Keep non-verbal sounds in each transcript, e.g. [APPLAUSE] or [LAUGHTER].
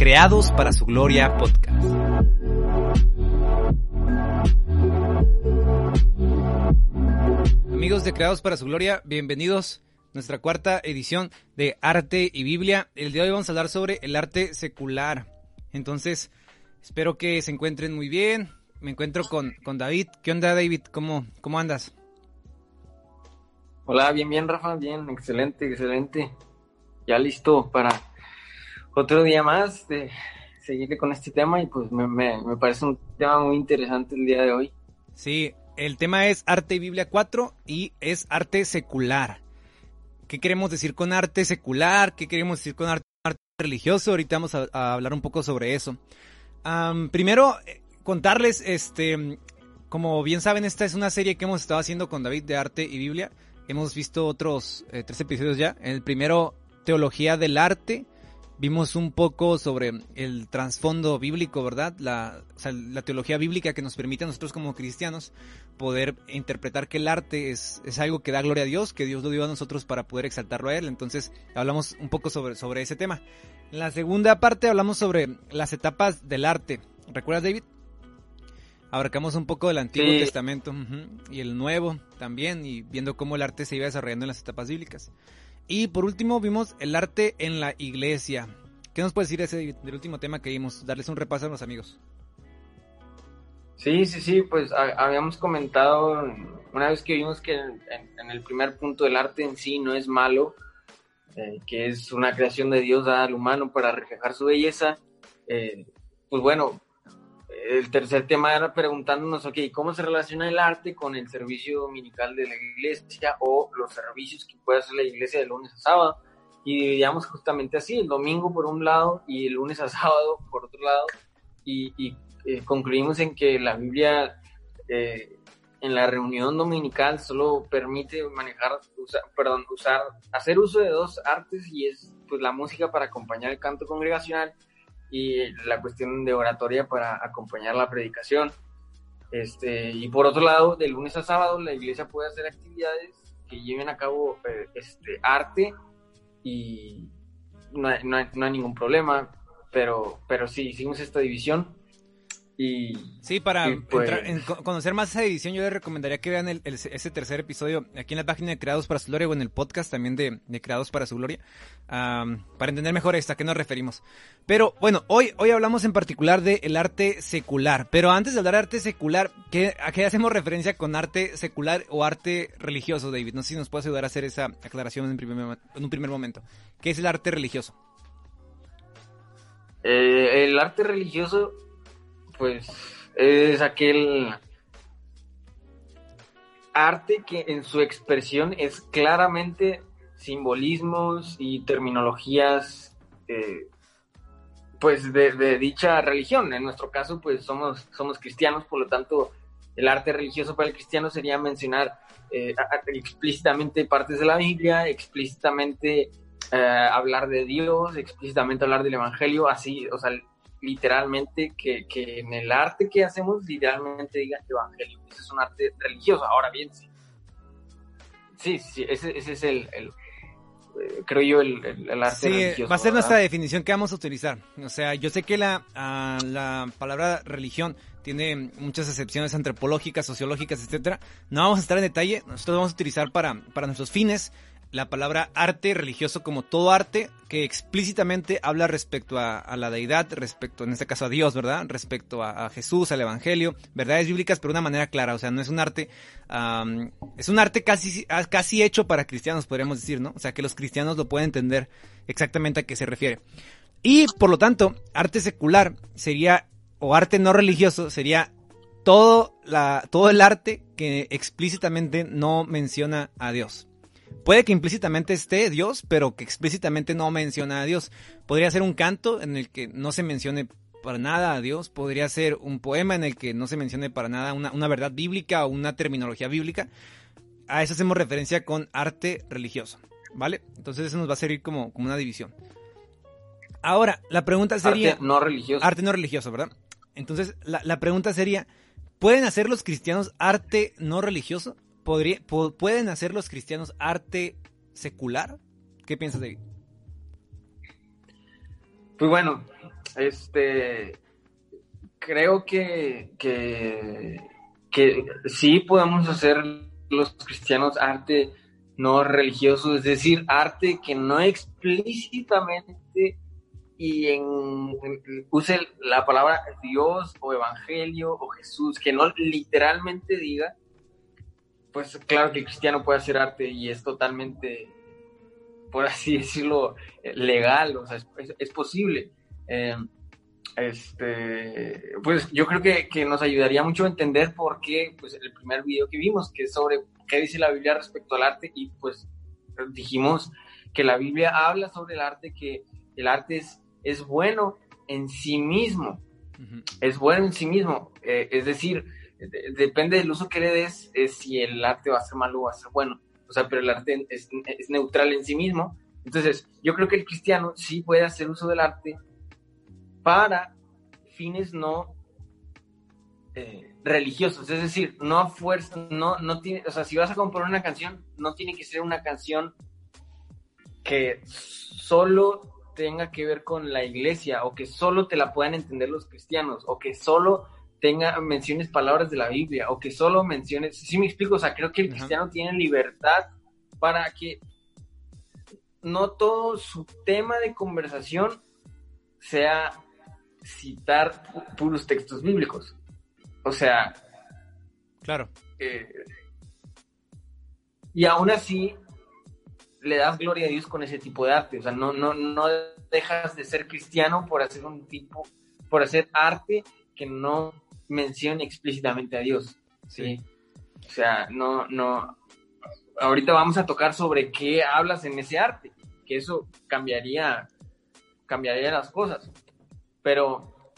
Creados para su Gloria podcast. Amigos de Creados para su Gloria, bienvenidos a nuestra cuarta edición de Arte y Biblia. El día de hoy vamos a hablar sobre el arte secular. Entonces, espero que se encuentren muy bien. Me encuentro con, con David. ¿Qué onda, David? ¿Cómo, cómo andas? Hola, bien, bien, Rafa, bien, excelente, excelente. Ya listo para otro día más de seguirle con este tema y pues me, me, parece un tema muy interesante el día de hoy. Sí, el tema es Arte y Biblia 4 y es arte secular. ¿Qué queremos decir con arte secular? ¿Qué queremos decir con arte, religioso? Ahorita vamos a, hablar un poco sobre eso. primero, eh, contarles, este, como bien saben, esta es una serie que hemos estado haciendo con David de arte y Biblia. Hemos visto otros eh, tres episodios ya. el primero, Teología del Arte. Vimos un poco sobre el trasfondo bíblico, ¿verdad? La, la teología bíblica que nos permite a nosotros como cristianos poder interpretar que el arte es, es, algo que da gloria a Dios, que Dios lo dio a nosotros para poder exaltarlo a Él. Entonces hablamos un poco sobre, sobre ese tema. En la segunda parte hablamos sobre las etapas del arte. ¿Recuerdas, David? abarcamos un poco del Antiguo Testamento y el Nuevo también, y viendo cómo el arte se iba desarrollando en las etapas bíblicas. Y por último vimos el arte en la iglesia. ¿Qué nos puede decir ese del último tema que vimos? Darles un repaso a los amigos. Sí, sí, sí, pues habíamos comentado una vez que vimos que en, el primer punto el arte en sí no es malo, eh, que es una creación de Dios dada al humano para reflejar su belleza. Eh, pues bueno, el tercer tema era preguntándonos, ok, ¿cómo se relaciona el arte con el servicio dominical de la iglesia o los servicios que puede hacer la iglesia de lunes a sábado? Y dividíamos justamente así, el domingo por un lado y el lunes a [LAUGHS] sábado por otro lado, y, eh, concluimos en que la Biblia eh, en la reunión dominical solo permite manejar, perdón, usar, hacer uso de dos artes y es pues la música para acompañar el canto congregacional y la cuestión de oratoria para acompañar la predicación. Este, y por otro lado, de lunes a sábado la iglesia puede hacer actividades que lleven a cabo eh, este, arte y no hay, no, hay, ningún problema, pero, pero sí, hicimos esta división sí, para pues conocer más esa edición, yo les recomendaría que vean el, ese tercer episodio aquí en la página de Creados para su Gloria o en el podcast también de, Creados para su Gloria, para entender mejor esto, a qué nos referimos. Pero bueno, hoy, hoy hablamos en particular del arte secular. Pero antes de hablar de arte secular, ¿qué, ¿a qué hacemos referencia con arte secular o arte religioso, David? No sé si nos puedes ayudar a hacer esa aclaración en, primer, en un primer momento. ¿Qué es el arte religioso? Eh, el arte religioso pues es aquel arte que en su expresión es claramente simbolismos y terminologías eh, pues de, dicha religión. En nuestro caso pues somos, somos cristianos, por lo tanto el arte religioso para el cristiano sería mencionar eh, explícitamente partes de la Biblia, explícitamente eh, hablar de Dios, explícitamente hablar del Evangelio, así, o sea, literalmente que, que, en el arte que hacemos literalmente diga evangelio. Ese es un arte religioso. Ahora bien, sí. Sí, sí, ese, ese es el, el eh, creo yo, el, el, arte religioso. Va a ser nuestra definición que vamos a utilizar. O sea, yo sé que la, ah, la palabra religión tiene muchas excepciones antropológicas, sociológicas, etcétera. No vamos a estar en detalle. Nosotros vamos a utilizar para, para nuestros fines la palabra arte religioso como todo arte que explícitamente habla respecto a, la deidad, respecto, en este caso a Dios, ¿verdad? Respecto a, Jesús, al Evangelio, verdades bíblicas, pero de una manera clara, o sea, no es un arte, es un arte casi, casi hecho para cristianos, podríamos decir, ¿no? O sea, que los cristianos lo pueden entender exactamente a qué se refiere. Y, por lo tanto, arte secular sería, o arte no religioso, sería todo, todo el arte que explícitamente no menciona a Dios. Puede que implícitamente esté Dios, pero que explícitamente no menciona a Dios. Podría ser un canto en el que no se mencione para nada a Dios. Podría ser un poema en el que no se mencione para nada una, verdad bíblica o una terminología bíblica. A eso hacemos referencia con arte religioso. ¿Vale? Entonces eso nos va a servir como, como una división. Ahora, la pregunta sería... Arte no religioso. Arte no religioso, ¿verdad? Entonces, la, la pregunta sería, ¿pueden hacer los cristianos arte no religioso? ¿Pueden hacer los cristianos arte secular? ¿Qué piensas, David? Pues bueno, este, creo que, que, sí podemos hacer los cristianos arte no religioso, es decir, arte que no explícitamente y en, use la palabra Dios o Evangelio o Jesús, que no literalmente diga, pues claro que cristiano puede hacer arte y es totalmente, por así [LAUGHS] decirlo, legal, o sea, es, posible. Eh, este, pues yo creo que, que, nos ayudaría mucho a entender por qué, pues el primer video que vimos, que es sobre qué dice la Biblia respecto al arte, y pues dijimos que la Biblia habla sobre el arte, que el arte es, es bueno en sí mismo, es bueno en sí mismo, eh, es decir, depende del uso que le des, es si el arte va a ser malo o va a ser bueno, o sea, pero el arte es, es neutral en sí mismo, entonces yo creo que el cristiano sí puede hacer uso del arte para fines no eh, religiosos, es decir, no a fuerza, no, no tiene, o sea, si vas a componer una canción, no tiene que ser una canción que solo tenga que ver con la iglesia o que solo te la puedan entender los cristianos o que solo tenga menciones palabras de la Biblia o que solo menciones, si me explico, o sea, creo que el cristiano tiene libertad para que no todo su tema de conversación sea citar puros textos bíblicos. O sea. Claro. Eh, y aún así le das gloria a Dios con ese tipo de arte. O sea, no, no, no dejas de ser cristiano por hacer un tipo, por hacer arte que no mencione explícitamente a Dios. ¿sí? O sea, no, no. Ahorita vamos a tocar sobre qué hablas en ese arte, que eso cambiaría, cambiaría las cosas. Pero,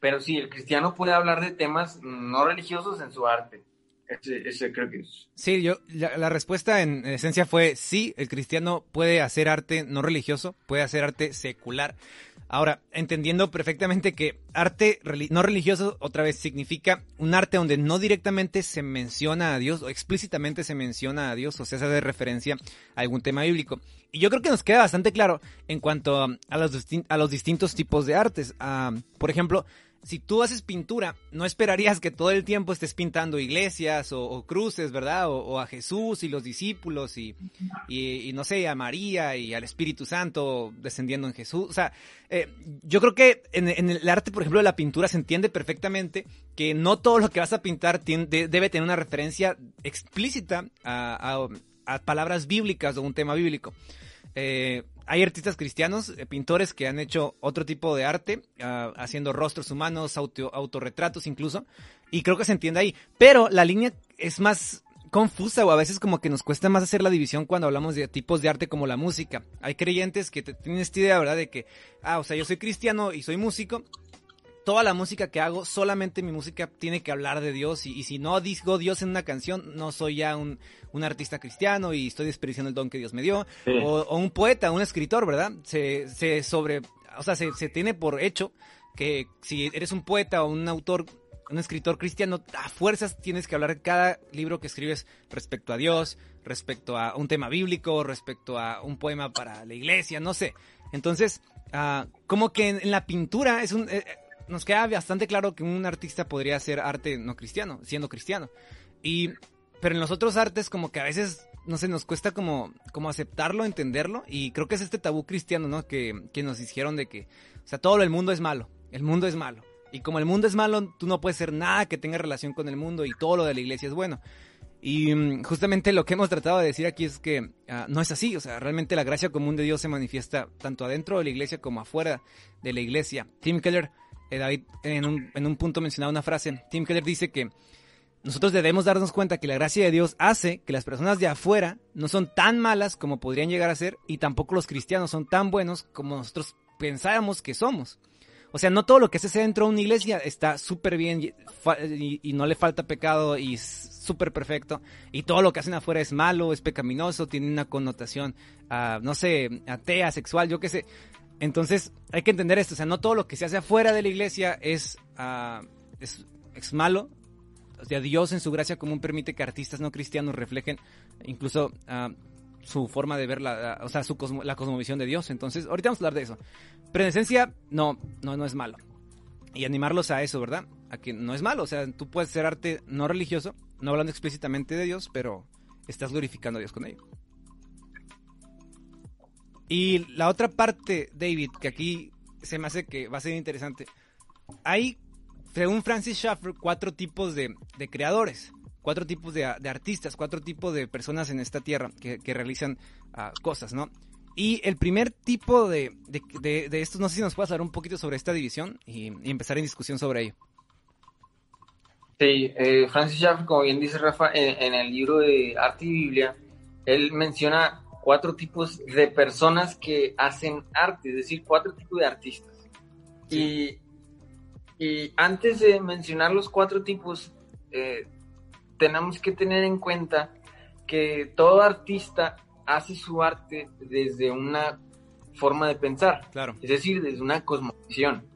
pero sí, el cristiano puede hablar de temas no religiosos en su arte. Ese, creo que es. Sí, yo, la, respuesta en esencia fue sí, el cristiano puede hacer arte no religioso, puede hacer arte secular. Ahora, entendiendo perfectamente que arte no religioso otra vez significa un arte donde no directamente se menciona a Dios o explícitamente se menciona a Dios, o se hace referencia a algún tema bíblico. Y yo creo que nos queda bastante claro en cuanto a los, a los distintos tipos de artes. Ah, por ejemplo, si tú haces pintura, no esperarías que todo el tiempo estés pintando iglesias o, cruces, ¿verdad? O, a Jesús y los discípulos y, y, no sé, a María y al Espíritu Santo descendiendo en Jesús. O sea, eh, yo creo que en, el arte, por ejemplo, de la pintura se entiende perfectamente que no todo lo que vas a pintar debe tener una referencia explícita a palabras bíblicas o un tema bíblico. Eh, hay artistas cristianos, eh, pintores que han hecho otro tipo de arte, ah, haciendo rostros humanos, auto, autorretratos incluso, y creo que se entiende ahí. Pero la línea es más confusa o a veces como que nos cuesta más hacer la división cuando hablamos de tipos de arte como la música. Hay creyentes que tienen esta idea, ¿verdad? De que, ah, o sea, yo soy cristiano y soy músico, toda la música que hago, solamente mi música tiene que hablar de Dios. Y, si no digo Dios en una canción, no soy ya un, artista cristiano y estoy desperdiciando el don que Dios me dio. O, un poeta, un escritor, ¿verdad? Se, se sobre, o sea, se, se, tiene por hecho que si eres un poeta o un autor, un escritor cristiano, a fuerzas tienes que hablar cada libro que escribes respecto a Dios, respecto a un tema bíblico, respecto a un poema para la iglesia, no sé. Entonces, uh, como que en, la pintura es un... Eh, nos queda bastante claro que un artista podría hacer arte no cristiano, siendo cristiano. Y, pero en los otros artes como que a veces, no sé, nos cuesta como, como aceptarlo, entenderlo. Y creo que es este tabú cristiano, ¿no? Que, que nos hicieron de que, o sea, todo el mundo es malo, el mundo es malo. Y como el mundo es malo, tú no puedes hacer nada que tenga relación con el mundo y todo lo de la iglesia es bueno. Y mm, justamente lo que hemos tratado de decir aquí es que ah, no es así, o sea, realmente la gracia común de Dios se manifiesta tanto adentro de la iglesia como afuera de la iglesia. Tim Keller eh, David en un, en un punto mencionaba una frase. Tim Keller dice que nosotros debemos darnos cuenta que la gracia de Dios hace que las personas de afuera no son tan malas como podrían llegar a ser y tampoco los cristianos son tan buenos como nosotros pensábamos que somos. O sea, no todo lo que se hace dentro de una iglesia está súper bien y, no le falta pecado y es súper perfecto. Y todo lo que hacen afuera es malo, es pecaminoso, tiene una connotación, uh, no sé, atea, sexual, yo qué sé. Entonces, hay que entender esto, o sea, no todo lo que se hace afuera de la iglesia es, uh, es, malo. O sea, Dios en su gracia común permite que artistas no cristianos reflejen incluso uh, su forma de ver la, o sea, su la cosmovisión de Dios. Entonces, ahorita vamos a hablar de eso. Pero no, no, no es malo. Y animarlos a eso, ¿verdad? A que no es malo. O sea, tú puedes hacer arte no religioso, no hablando explícitamente de Dios, pero estás glorificando a Dios con ello. Y la otra parte, David, que aquí se me hace que va a ser interesante. Hay, según Francis Schaeffer, cuatro tipos de, creadores, cuatro tipos de, artistas, cuatro tipos de personas en esta tierra que, realizan ah, cosas, ¿no? Y el primer tipo de, de, estos, no sé si nos puedes hablar un poquito sobre esta división y, empezar en discusión sobre ello. Sí, eh, Francis Schaeffer, como bien dice Rafa, en, el libro de Arte y Biblia, él menciona cuatro tipos de personas que hacen arte, es decir, cuatro tipos de artistas. Y, antes de mencionar los cuatro tipos, eh, tenemos que tener en cuenta que todo artista hace su arte desde una forma de pensar, claro. es decir, desde una cosmovisión.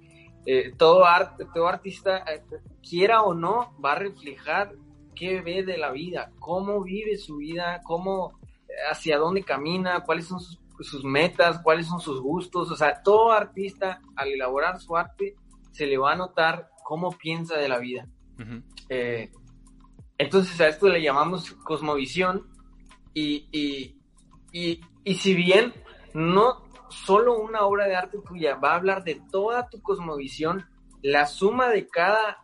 Eh, todo, arte, todo artista, eh, quiera o no, va a reflejar qué ve de la vida, cómo vive su vida, cómo hacia dónde camina, cuáles son sus, metas, cuáles son sus gustos. O sea, todo artista al elaborar su arte se le va a notar cómo piensa de la vida. Eh, entonces a esto le llamamos cosmovisión y, y, y, y, si bien no solo una obra de arte tuya va a hablar de toda tu cosmovisión, la suma de cada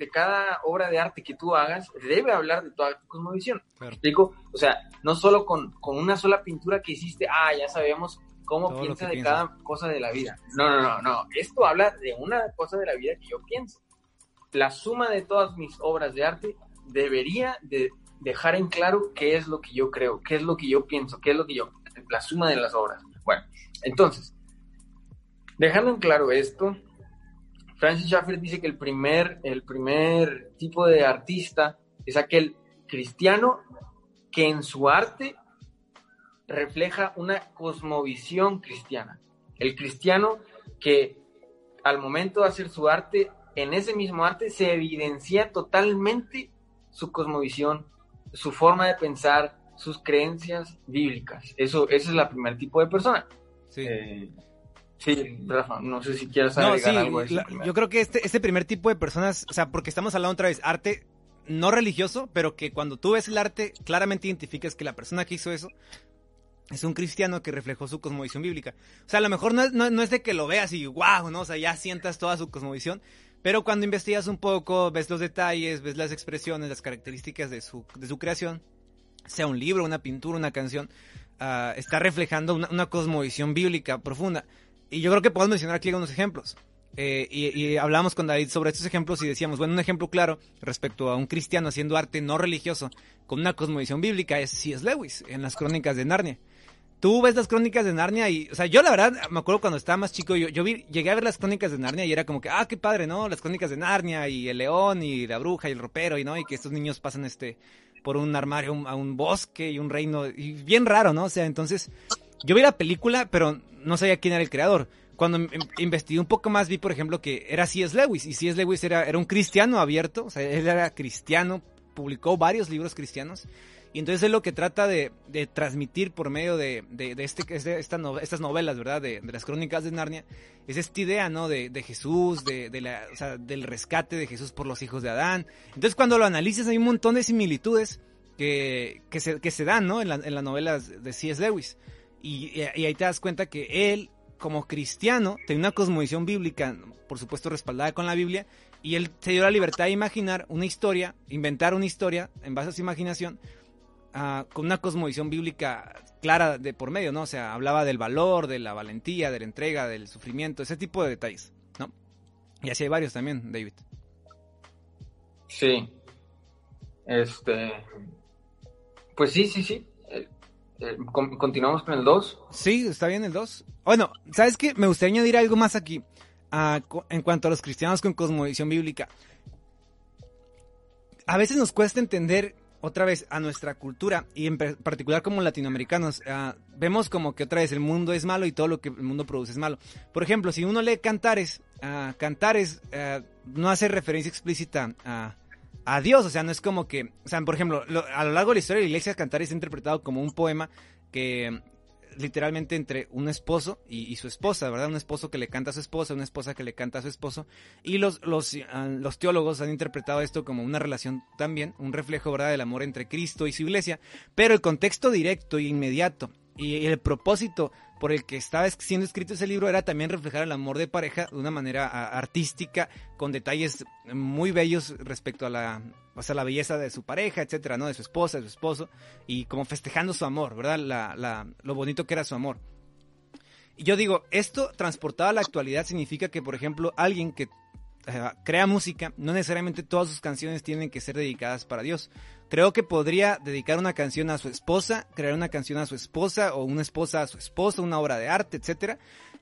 de cada obra de arte que tú hagas debe hablar de toda tu cosmovisión. explico? O sea, no solo con, una sola pintura que hiciste, ah, ya sabemos cómo piensa de cada cosa de la vida. No, no, no, no. Esto habla de una cosa de la vida que yo pienso. La suma de todas mis obras de arte debería de dejar en claro qué es lo que yo creo, qué es lo que yo pienso, qué es lo que yo... La suma de las obras. Bueno, entonces, dejando en claro esto, Francis Schaeffer dice que el primer, el primer tipo de artista es aquel cristiano que en su arte refleja una cosmovisión cristiana. El cristiano que al momento de hacer su arte, en ese mismo arte se evidencia totalmente su cosmovisión, su forma de pensar, sus creencias bíblicas. Eso, ese es el primer tipo de persona. Sí. Eh, Sí, Rafa, no sé si quieres agregar algo yo creo que este, este primer tipo de personas, o sea, porque estamos hablando otra vez, arte no religioso, pero que cuando tú ves el arte, claramente identificas que la persona que hizo eso es un cristiano que reflejó su cosmovisión bíblica. O sea, a lo mejor no es, no, es de que lo veas y wow, ¿no? O sea, ya sientas toda su cosmovisión, pero cuando investigas un poco, ves los detalles, ves las expresiones, las características de su, de su creación, sea un libro, una pintura, una canción, ah, está reflejando una, una cosmovisión bíblica profunda. Y yo creo que podemos mencionar aquí algunos ejemplos. Eh, y, hablamos con David sobre estos ejemplos y decíamos, bueno, un ejemplo claro respecto a un cristiano haciendo arte no religioso con una cosmovisión bíblica es C.S. Lewis en las crónicas de Narnia. Tú ves las crónicas de Narnia y, o sea, yo la verdad me acuerdo cuando estaba más chico, yo, yo vi, llegué a ver las crónicas de Narnia y era como que, ah, qué padre, ¿no? Las crónicas de Narnia y el león y la bruja y el ropero y, ¿no? Y que estos niños pasan este, por un armario a un bosque y un reino, y bien raro, ¿no? O sea, entonces, yo vi la película, pero no sabía quién era el creador. Cuando investigué un poco más vi, por ejemplo, que era C.S. Lewis. Y C.S. Lewis era, era un cristiano abierto, o sea, él era cristiano, publicó varios libros cristianos. Y entonces es lo que trata de, transmitir por medio de, este, estas novelas, ¿verdad? De, las crónicas de Narnia, es esta idea, ¿no? De, Jesús, de, la, del rescate de Jesús por los hijos de Adán. Entonces cuando lo analizas hay un montón de similitudes que, que, se, que se dan, ¿no? En, en las novelas de C.S. Lewis. Y, ahí te das cuenta que él, como cristiano, tenía una cosmovisión bíblica, por supuesto respaldada con la Biblia, y él se dio la libertad de imaginar una historia, inventar una historia en base a su imaginación, ah, con una cosmovisión bíblica clara de por medio, ¿no? O sea, hablaba del valor, de la valentía, de la entrega, del sufrimiento, ese tipo de detalles, ¿no? Y así hay varios también, David. Sí. Este. Pues sí, sí, sí. Eh, ¿Continuamos con el 2? Sí, está bien el 2. Bueno, ¿sabes qué? Me gustaría añadir algo más aquí en cuanto a los cristianos con cosmovisión bíblica. A veces nos cuesta entender otra vez a nuestra cultura y en particular como latinoamericanos ah, vemos como que otra vez el mundo es malo y todo lo que el mundo produce es malo. Por ejemplo, si uno lee Cantares, uh, Cantares ah, no hace referencia explícita a, a Dios, o sea, no es como que, o sea, por ejemplo, a lo largo de la historia de la iglesia cantar es interpretado como un poema que literalmente entre un esposo y, su esposa, ¿verdad? Un esposo que le canta a su esposa, una esposa que le canta a su esposo. Y los, los, ah, los teólogos han interpretado esto como una relación también, un reflejo, ¿verdad?, del amor entre Cristo y su iglesia. Pero el contexto directo e inmediato y el propósito por el que estaba siendo escrito ese libro era también reflejar el amor de pareja de una manera artística, con detalles muy bellos respecto a la, o sea, la belleza de su pareja, etcétera, ¿no? De su esposa, de su esposo, y como festejando su amor, ¿verdad? La, la, lo bonito que era su amor. Y yo digo, esto transportado a la actualidad significa que, por ejemplo, alguien que eh, crea música, no necesariamente todas sus canciones tienen que ser dedicadas para Dios. Creo que podría dedicar una canción a su esposa, crear una canción a su esposa o una esposa a su esposo, una obra de arte, etcétera,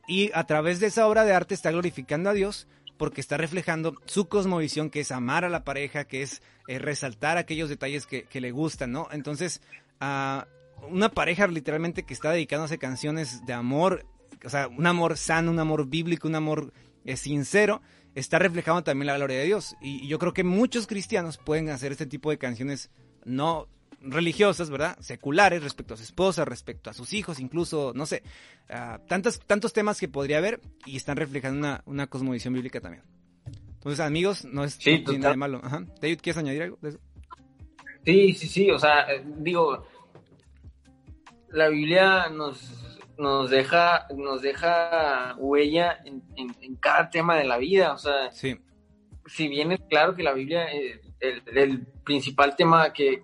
y a través de esa obra de arte está glorificando a Dios porque está reflejando su cosmovisión, que es amar a la pareja, que es eh, resaltar aquellos detalles que, le gustan, ¿no? Entonces, una pareja literalmente que está dedicándose canciones de amor, o sea, un amor sano, un amor bíblico, un amor eh, sincero, está reflejando también la gloria de Dios. Y, yo creo que muchos cristianos pueden hacer este tipo de canciones no religiosas, ¿verdad? Seculares respecto a su esposa, respecto a sus hijos, incluso, no sé, uh, tantos, tantos temas que podría haber y están reflejando una, una cosmovisión bíblica también. Entonces, amigos, no es nada de malo. Ajá. David, ¿quieres añadir algo de eso? Sí, sí, sí, o sea, eh, digo, la Biblia nos nos deja, nos deja huella en, cada tema de la vida. O sea, si bien es claro que la Biblia, eh, el, principal tema que,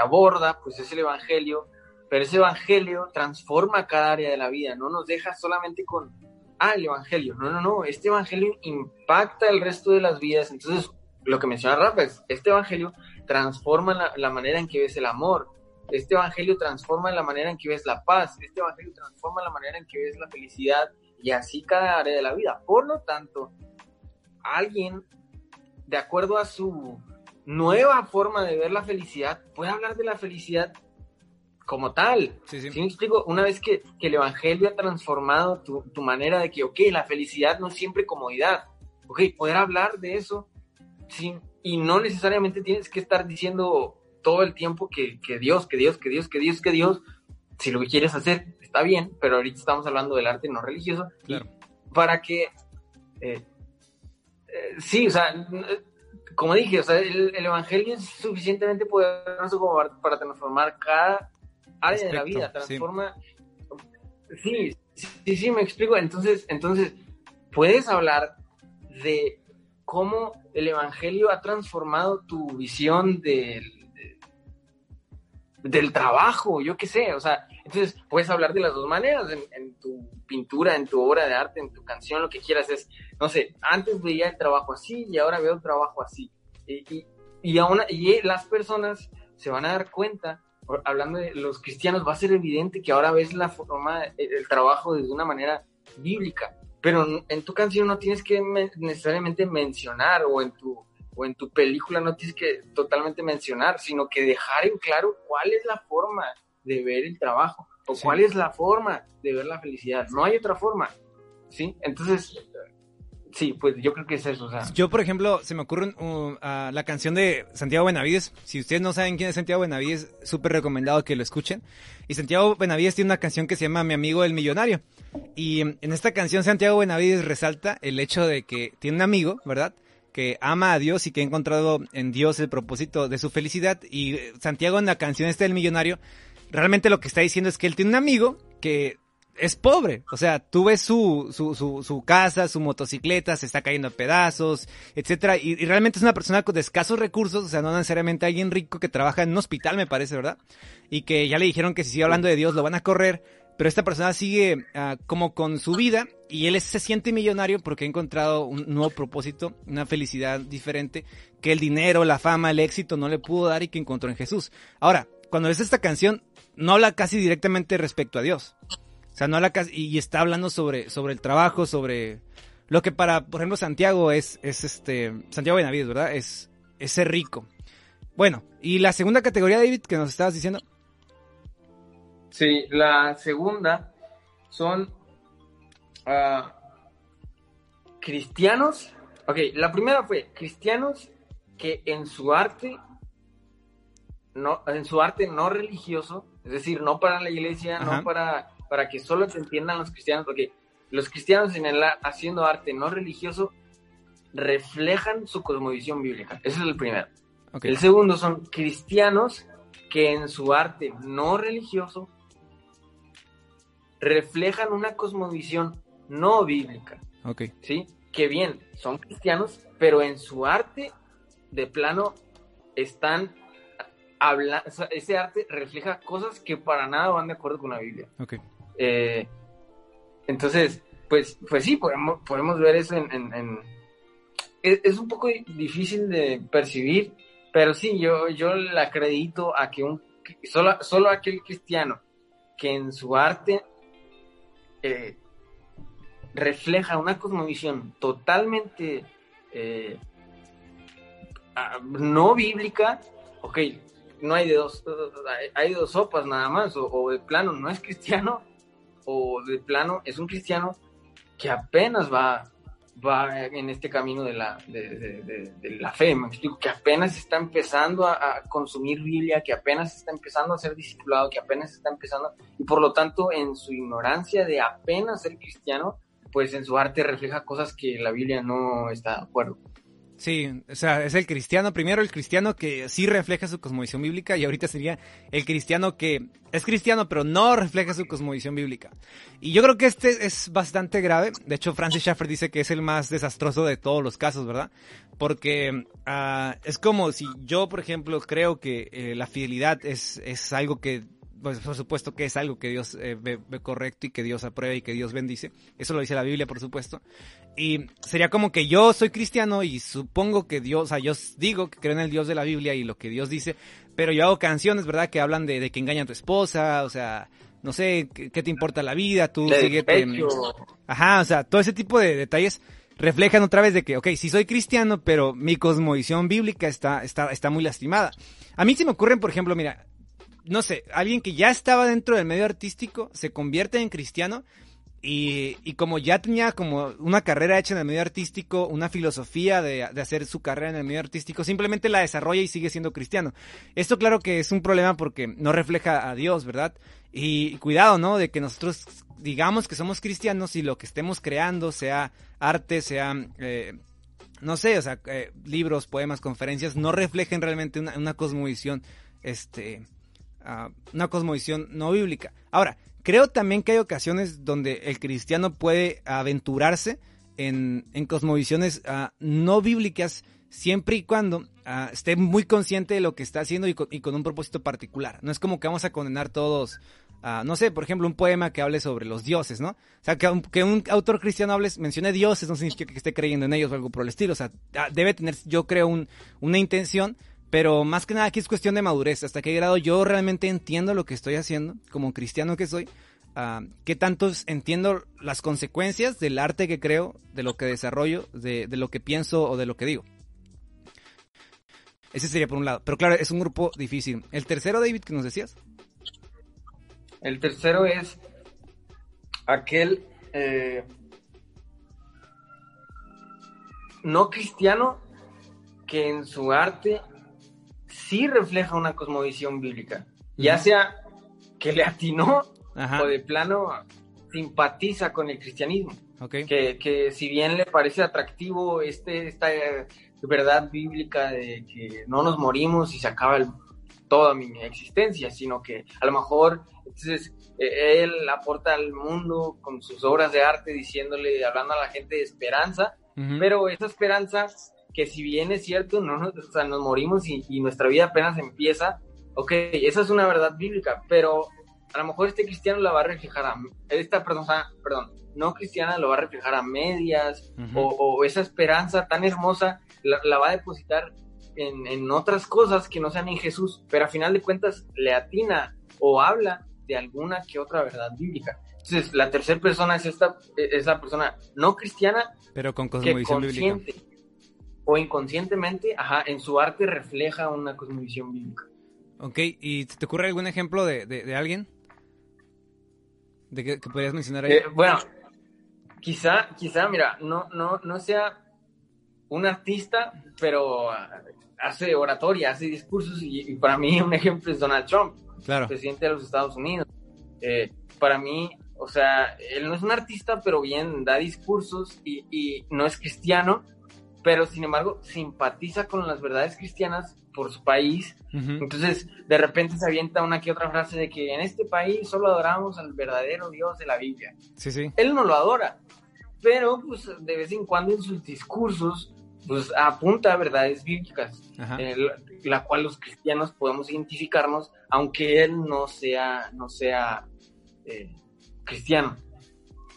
aborda, pues es el Evangelio, pero ese Evangelio transforma cada área de la vida, no nos deja solamente con, ah, el Evangelio. No, no, no, este Evangelio impacta el resto de las vidas. Entonces, lo que menciona Rafa es, este Evangelio transforma la, la manera en que ves el amor, este evangelio transforma la manera en que ves la paz, este evangelio transforma la manera en que ves la felicidad y así cada área de la vida. Por lo tanto, alguien, de acuerdo a su nueva forma de ver la felicidad, puede hablar de la felicidad como tal. Sí, sí. me explico? Una vez que, el evangelio ha transformado tu, tu, manera de que, ok, la felicidad no es siempre comodidad, ok, poder hablar de eso sin, y no necesariamente tienes que estar diciendo todo el tiempo que, Dios, que Dios, que Dios, que Dios, que Dios, si lo que quieres hacer está bien, pero ahorita estamos hablando del arte no religioso, claro. para que, eh, eh, sí, o sea, como dije, o sea, el, Evangelio es suficientemente poderoso como para, transformar cada área de la vida, transforma, sí. sí, sí, me explico, entonces, entonces, puedes hablar de cómo el Evangelio ha transformado tu visión del del trabajo, yo qué sé, o sea, entonces puedes hablar de las dos maneras, en, tu pintura, en tu obra de arte, en tu canción, lo que quieras es, no sé, antes veía el trabajo así y ahora veo el trabajo así. Y, y, aún, y las personas se van a dar cuenta, hablando de los cristianos, va a ser evidente que ahora ves la forma, el trabajo de una manera bíblica, pero en tu canción no tienes que necesariamente mencionar o en tu o en tu película no tienes que totalmente mencionar, sino que dejar en claro cuál es la forma de ver el trabajo o cuál es la forma de ver la felicidad. No hay otra forma, ¿sí? Entonces, sí, pues yo creo que es eso. Yo, por ejemplo, se me ocurre la canción de Santiago Benavides. Si ustedes no saben quién es Santiago Benavides, súper recomendado que lo escuchen. Y Santiago Benavides tiene una canción que se llama Mi amigo el millonario. Y en esta canción Santiago Benavides resalta el hecho de que tiene un amigo, ¿verdad? Que ama a Dios y que ha encontrado en Dios el propósito de su felicidad. Y eh, Santiago en la canción este del millonario, realmente lo que está diciendo es que él tiene un amigo que es pobre. O sea, tú ves su, su, su, casa, su motocicleta, se está cayendo a pedazos, etcétera. Y, realmente es una persona con escasos recursos, o sea, no necesariamente alguien rico que trabaja en un hospital, me parece, ¿verdad? Y que ya le dijeron que si sigue hablando de Dios lo van a correr pero esta persona sigue ah, como con su vida y él se siente millonario porque ha encontrado un nuevo propósito, una felicidad diferente que el dinero, la fama, el éxito no le pudo dar y que encontró en Jesús. Ahora, cuando ves esta canción, no habla casi directamente respecto a Dios. O sea, no habla casi, y está hablando sobre, sobre el trabajo, sobre lo que para, por ejemplo, Santiago es, es este, Santiago Benavides, ¿verdad? Es, es ser rico. Bueno, y la segunda categoría, David, que nos estabas diciendo. Sí, la segunda son uh, cristianos. Ok, la primera fue cristianos que en su arte, no, en su arte no religioso, es decir, no para la iglesia, no para, para que solo se entiendan los cristianos, porque los cristianos en el, haciendo arte no religioso reflejan su cosmovisión bíblica. Ese es el primero. El segundo son cristianos que en su arte no religioso reflejan una cosmovisión no bíblica. Okay. ¿Sí? Que bien, son cristianos, pero en su arte de plano están hablando, ese arte refleja cosas que para nada van de acuerdo con la Biblia. Okay. Eh, entonces, pues, pues sí, podemos, podemos ver eso en, es, un poco difícil de percibir, pero sí, yo, yo le acredito a que un, solo, solo aquel cristiano que en su arte eh, refleja una cosmovisión totalmente eh, no bíblica, ok, no hay de dos, hay dos sopas nada más, o, de plano no es cristiano, o de plano es un cristiano que apenas va, va en este camino de la, de, la fe, me explico, que apenas está empezando a, consumir Biblia, que apenas está empezando a ser discipulado, que apenas está empezando, y por lo tanto en su ignorancia de apenas ser cristiano, pues en su arte refleja cosas que la Biblia no está de acuerdo. Sí, o sea, es el cristiano, primero el cristiano que sí refleja su cosmovisión bíblica y ahorita sería el cristiano que es cristiano pero no refleja su cosmovisión bíblica. Y yo creo que este es bastante grave, de hecho Francis Schaeffer dice que es el más desastroso de todos los casos, ¿verdad? Porque uh, es como si yo, por ejemplo, creo que eh, la fidelidad es, es algo que pues por supuesto que es algo que Dios eh, ve, correcto y que Dios aprueba y que Dios bendice. Eso lo dice la Biblia, por supuesto. Y sería como que yo soy cristiano y supongo que Dios, o sea, yo digo que creo en el Dios de la Biblia y lo que Dios dice, pero yo hago canciones, ¿verdad? Que hablan de, que engaña a tu esposa, o sea, no sé, ¿qué, te importa la vida? Tú sigue... Ajá, o sea, todo ese tipo de detalles reflejan otra vez de que, ok, sí soy cristiano, pero mi cosmovisión bíblica está, está, está muy lastimada. A mí se me ocurren, por ejemplo, mira, no sé, alguien que ya estaba dentro del medio artístico se convierte en cristiano y, y, como ya tenía como una carrera hecha en el medio artístico, una filosofía de, hacer su carrera en el medio artístico, simplemente la desarrolla y sigue siendo cristiano. Esto claro que es un problema porque no refleja a Dios, ¿verdad? Y, cuidado, ¿no? De que nosotros digamos que somos cristianos y lo que estemos creando, sea arte, sea... Eh, no sé, o sea, eh, libros, poemas, conferencias, no reflejen realmente una, una cosmovisión, este, una cosmovisión no bíblica. Ahora, creo también que hay ocasiones donde el cristiano puede aventurarse en, en cosmovisiones ah, no bíblicas siempre y cuando ah, esté muy consciente de lo que está haciendo y con, un propósito particular. No es como que vamos a condenar todos, uh, no sé, por ejemplo, un poema que hable sobre los dioses, ¿no? O sea, que, un autor cristiano hable, mencione dioses no significa que esté creyendo en ellos o algo por el estilo. O sea, debe tener, yo creo, un, una intención pero más que nada aquí es cuestión de madurez. Hasta qué grado yo realmente entiendo lo que estoy haciendo, como cristiano que soy. Uh, qué tanto entiendo las consecuencias del arte que creo, de lo que desarrollo, de, lo que pienso o de lo que digo. Ese sería por un lado. Pero claro, es un grupo difícil. El tercero, David, que nos decías. El tercero es aquel eh, no cristiano que en su arte sí refleja una cosmovisión bíblica, ya sea que le atinó o de plano simpatiza con el cristianismo. Que, que, si bien le parece atractivo este, esta eh, verdad bíblica de que no nos morimos y se acaba toda mi existencia, sino que a lo mejor entonces e, él aporta al mundo con sus obras de arte diciéndole, hablando a la gente de esperanza, pero esa esperanza que si bien es cierto, no nos, o sea, nos morimos y, nuestra vida apenas empieza, ok, esa es una verdad bíblica, pero a lo mejor este cristiano la va a reflejar a, esta persona, perdón, no cristiana lo va a reflejar a medias, o, esa esperanza tan hermosa la, va a depositar en, en, otras cosas que no sean en Jesús, pero a final de cuentas le atina o habla de alguna que otra verdad bíblica. Entonces, la tercera persona es esta, es la persona no cristiana, pero con cosmovisión bíblica o inconscientemente, ajá, en su arte refleja una cosmovisión bíblica. Ok, ¿y te ocurre algún ejemplo de, de, alguien? ¿De que, que podrías mencionar ahí? Eh, bueno, quizá, quizá, mira, no, no, no sea un artista, pero hace oratoria, hace discursos y, para mí un ejemplo es Donald Trump, presidente de los Estados Unidos. Eh, para mí, o sea, él no es un artista, pero bien da discursos y, y no es cristiano, pero sin embargo simpatiza con las verdades cristianas por su país. Entonces, de repente se avienta una que otra frase de que en este país solo adoramos al verdadero Dios de la Biblia. Sí, sí. Él no lo adora, pero pues de vez en cuando en sus discursos pues apunta a verdades bíblicas, la cual los cristianos podemos identificarnos, aunque él no sea, no sea eh, cristiano.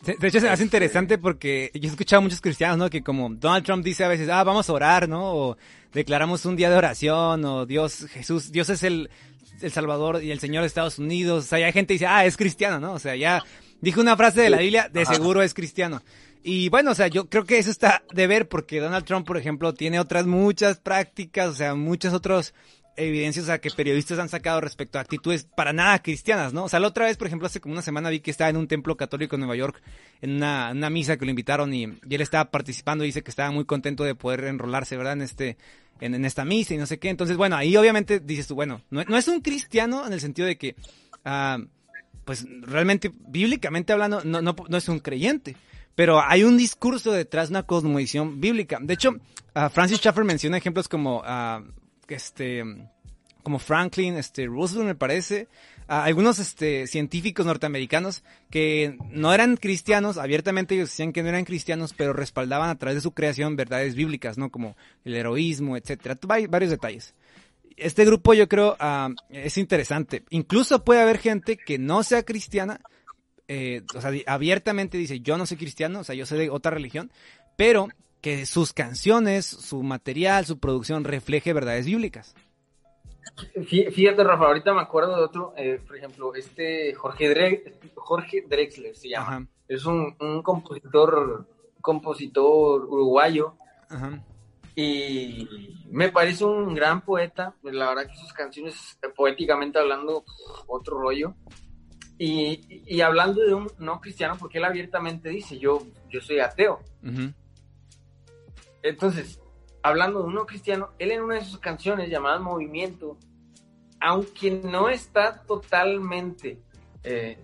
De hecho, se hace interesante porque yo he escuchado a muchos cristianos, ¿no? Que como Donald Trump dice a veces, ah, vamos a orar, ¿no? O declaramos un día de oración, o Dios, Jesús, Dios es el, el Salvador y el Señor de Estados Unidos. O sea, ya gente dice, ah, es cristiano, ¿no? O sea, ya dijo una frase de la Biblia, de seguro es cristiano. Y bueno, o sea, yo creo que eso está de ver porque Donald Trump, por ejemplo, tiene otras muchas prácticas, o sea, muchos otros evidencias a que periodistas han sacado respecto a actitudes para nada cristianas, ¿no? O sea, la otra vez, por ejemplo, hace como una semana vi que estaba en un templo católico en Nueva York, en una, misa que lo invitaron y, él estaba participando y dice que estaba muy contento de poder enrolarse, ¿verdad? En este, en, esta misa y no sé qué. Entonces, bueno, ahí obviamente dices tú, bueno, no, es un cristiano en el sentido de que, ah, pues realmente, bíblicamente hablando, no, no, no es un creyente pero hay un discurso detrás de una cosmovisión bíblica. De hecho, uh, Francis Schaeffer menciona ejemplos como, uh, este, como Franklin, este, Roosevelt me parece, uh, algunos este, científicos norteamericanos que no eran cristianos, abiertamente ellos decían que no eran cristianos, pero respaldaban a través de su creación verdades bíblicas, ¿no? Como el heroísmo, etcétera. Hay varios detalles este grupo yo creo es interesante. Incluso puede haber gente que no sea cristiana, eh, o sea, abiertamente dice, yo no soy cristiano, o sea, yo soy de otra religión, pero que sus canciones, su material, su producción refleje verdades bíblicas. Fíjate, Rafa, ahorita me acuerdo de otro, eh, por ejemplo, este Jorge, Jorge Drexler se llama. Es un, compositor, compositor uruguayo. Y me parece un gran poeta. La verdad que sus canciones, poéticamente hablando, otro rollo. Y, hablando de un no cristiano, porque él abiertamente dice, yo, yo soy ateo. Entonces, hablando de un no cristiano, él en una de sus canciones llamada Movimiento, aunque no está totalmente eh,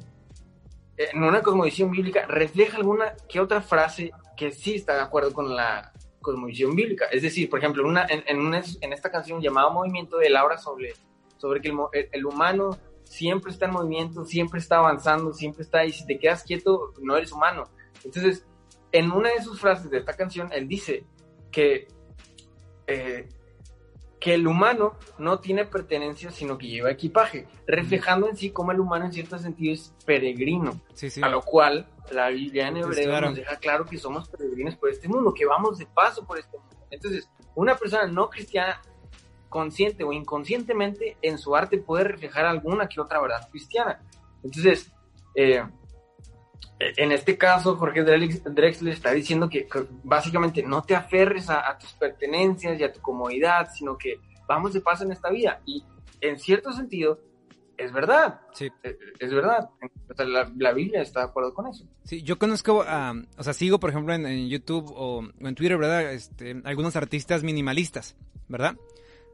en una cosmovisión bíblica, refleja alguna que otra frase que sí está de acuerdo con la cosmovisión bíblica. Es decir, por ejemplo, una, en, en, esta canción llamada Movimiento, él habla sobre, sobre que el, el humano siempre está en movimiento, siempre está avanzando, siempre está, y si te quedas quieto, no eres humano. Entonces, en una de sus frases de esta canción, él dice que, eh, que el humano no tiene pertenencia, sino que lleva equipaje, reflejando en sí como el humano en cierto sentido es peregrino, a lo cual la Biblia en hebreo nos deja claro que somos peregrinos por este mundo, que vamos de paso por este mundo. Entonces, una persona no cristiana consciente o inconscientemente en su arte puede reflejar alguna que otra verdad cristiana. Entonces, eh, en este caso, Jorge Drexler está diciendo que, básicamente no te aferres a, tus pertenencias y a tu comodidad, sino que vamos de paso en esta vida. Y en cierto sentido, es verdad. Sí. Eh, es, verdad. la, Biblia está de acuerdo con eso. Sí, yo conozco, o sea, sigo, por ejemplo, en, YouTube o, en Twitter, ¿verdad? Este, algunos artistas minimalistas, ¿verdad?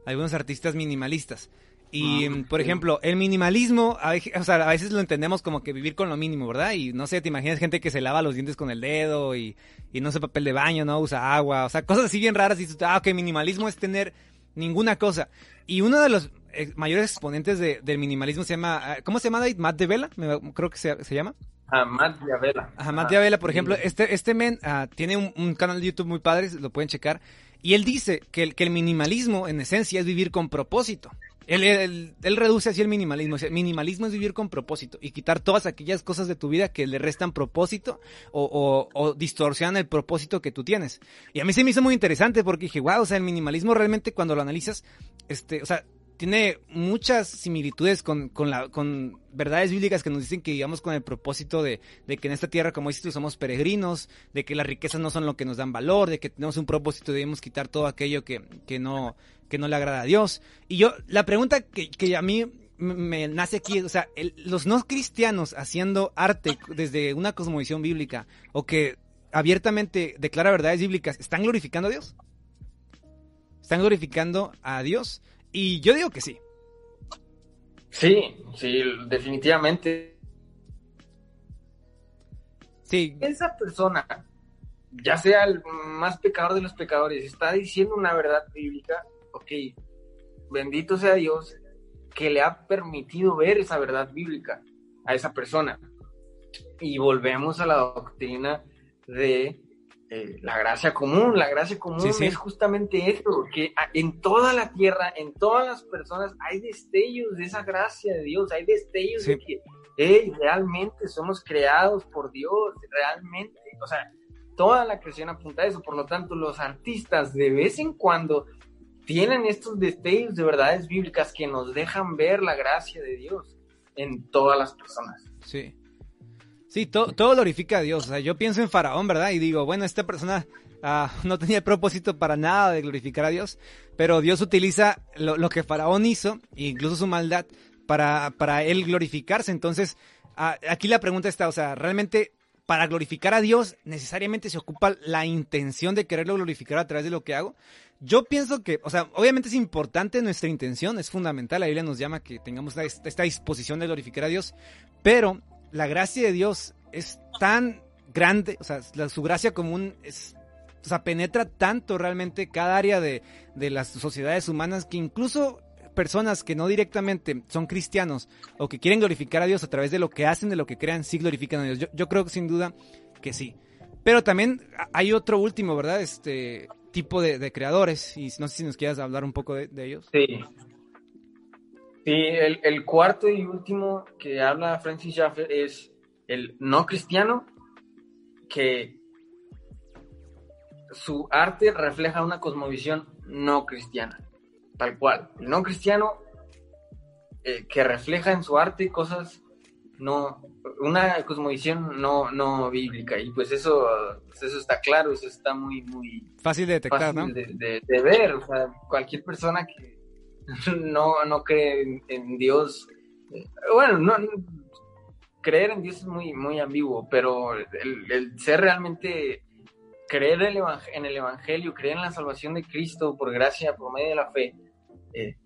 algunos artistas minimalistas. Y, ah, por ejemplo, el minimalismo, a veces, o sea, a veces lo entendemos como que vivir con lo mínimo, ¿verdad? Y no sé, te imaginas gente que se lava los dientes con el dedo y, y no usa papel de baño, no usa agua, o sea, cosas así bien raras. Y tú, ah, ok, minimalismo es tener ninguna cosa. Y uno de los eh, mayores exponentes del minimalismo se llama, ah, ¿cómo se llama David? Matt de Vela, creo que se, se llama. Ah, Matt Diavela. Ajá, Matt Diavela, por ejemplo, este, este men ah, tiene un, un, canal de YouTube muy padre, lo pueden checar, y él dice que el, que el minimalismo, en esencia, es vivir con propósito. Él, él, reduce así el minimalismo. Minimalismo es vivir con propósito y quitar todas aquellas cosas de tu vida que le restan propósito o, o, distorsionan el propósito que tú tienes. Y a mí se me hizo muy interesante porque dije, wow, o sea, el minimalismo realmente cuando lo analizas, este, o sea, tiene muchas similitudes con, con, la, con verdades bíblicas que nos dicen que vivamos con el propósito de, de, que en esta tierra, como dices tú, somos peregrinos, de que las riquezas no son lo que nos dan valor, de que tenemos un propósito y debemos quitar todo aquello que, que, no, que no le agrada a Dios. Y yo, la pregunta que, que a mí me nace aquí, o sea, los no cristianos haciendo arte desde una cosmovisión bíblica o que abiertamente declara verdades bíblicas, ¿están glorificando a Dios? ¿Están glorificando a Dios? Y yo digo que sí. Sí, sí, definitivamente. Sí. Esa persona, ya sea el más pecador de los pecadores, está diciendo una verdad bíblica, ok, bendito sea Dios que le ha permitido ver esa verdad bíblica a esa persona. Y volvemos a la doctrina de eh, la gracia común. La gracia común es justamente eso, que en toda la tierra, en todas las personas, hay destellos de esa gracia de Dios, hay destellos de que realmente somos creados por Dios, realmente, o sea, toda la creación apunta a eso, por lo tanto, los artistas de vez en cuando tienen estos destellos de verdades bíblicas que nos dejan ver la gracia de Dios en todas las personas. Sí. Sí, todo glorifica a Dios. O sea, yo pienso en Faraón, ¿verdad? Y digo, bueno, esta persona ah, [LAUGHS] no tenía el propósito para nada de glorificar a Dios, pero Dios utiliza lo, que Faraón hizo, incluso su maldad, para, para él glorificarse. Entonces, aquí la pregunta está, o sea, realmente para glorificar a Dios necesariamente se ocupa la intención de quererlo glorificar a través de lo que hago. Yo pienso que, o sea, obviamente es importante nuestra intención, es fundamental, la Biblia nos llama que tengamos esta disposición de glorificar a Dios, pero la gracia de Dios es tan grande, o sea, su gracia común es, o sea, penetra tanto realmente cada área de, las sociedades humanas que incluso personas que no directamente son cristianos o que quieren glorificar a Dios a través de lo que hacen, de lo que crean, sí glorifican a Dios. Yo, creo sin duda que sí. Pero también hay otro último, ¿verdad? Este tipo de, creadores, y no sé si nos quieras hablar un poco de, de ellos. Sí, Sí, el, cuarto y último que habla Francis Schaeffer es el no cristiano, que su arte refleja una cosmovisión no cristiana, tal cual. El no cristiano eh, que refleja en su arte cosas no, una cosmovisión no, no bíblica. Y pues eso, eso está claro, eso está muy, muy fácil de detectar, ¿no? de, ver. O sea, cualquier persona que [LAUGHS] no, no cree en, Dios. Bueno, no, creer en Dios es muy, muy ambiguo, pero el, ser realmente creer en el Evangelio, creer en la salvación de Cristo por gracia, por medio de la fe, eh,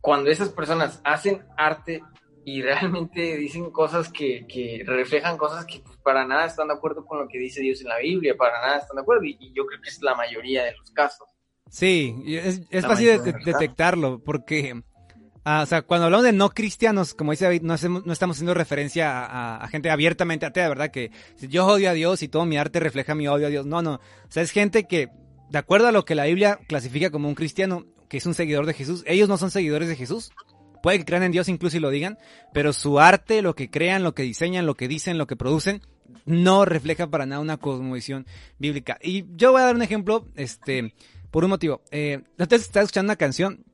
cuando esas personas hacen arte y realmente dicen cosas que, reflejan cosas que pues, para nada están de acuerdo con lo que dice Dios en la Biblia, para nada están de acuerdo, y yo creo que es la mayoría de los casos. Sí, es, fácil de, detectarlo porque, ah, o sea, cuando hablamos de no cristianos, como dice David, no, estamos haciendo referencia a, gente abiertamente atea, ¿verdad? Que yo odio a Dios y todo mi arte refleja mi odio a Dios. No, no. O sea, es gente que, de acuerdo a lo que la Biblia clasifica como un cristiano, que es un seguidor de Jesús, ellos no son seguidores de Jesús. Puede que crean en Dios incluso y lo digan, pero su arte, lo que crean, lo que diseñan, lo que dicen, lo que producen, no refleja para nada una cosmovisión bíblica. Y yo voy a dar un ejemplo, este, por un motivo. Eh, entonces estaba escuchando una canción,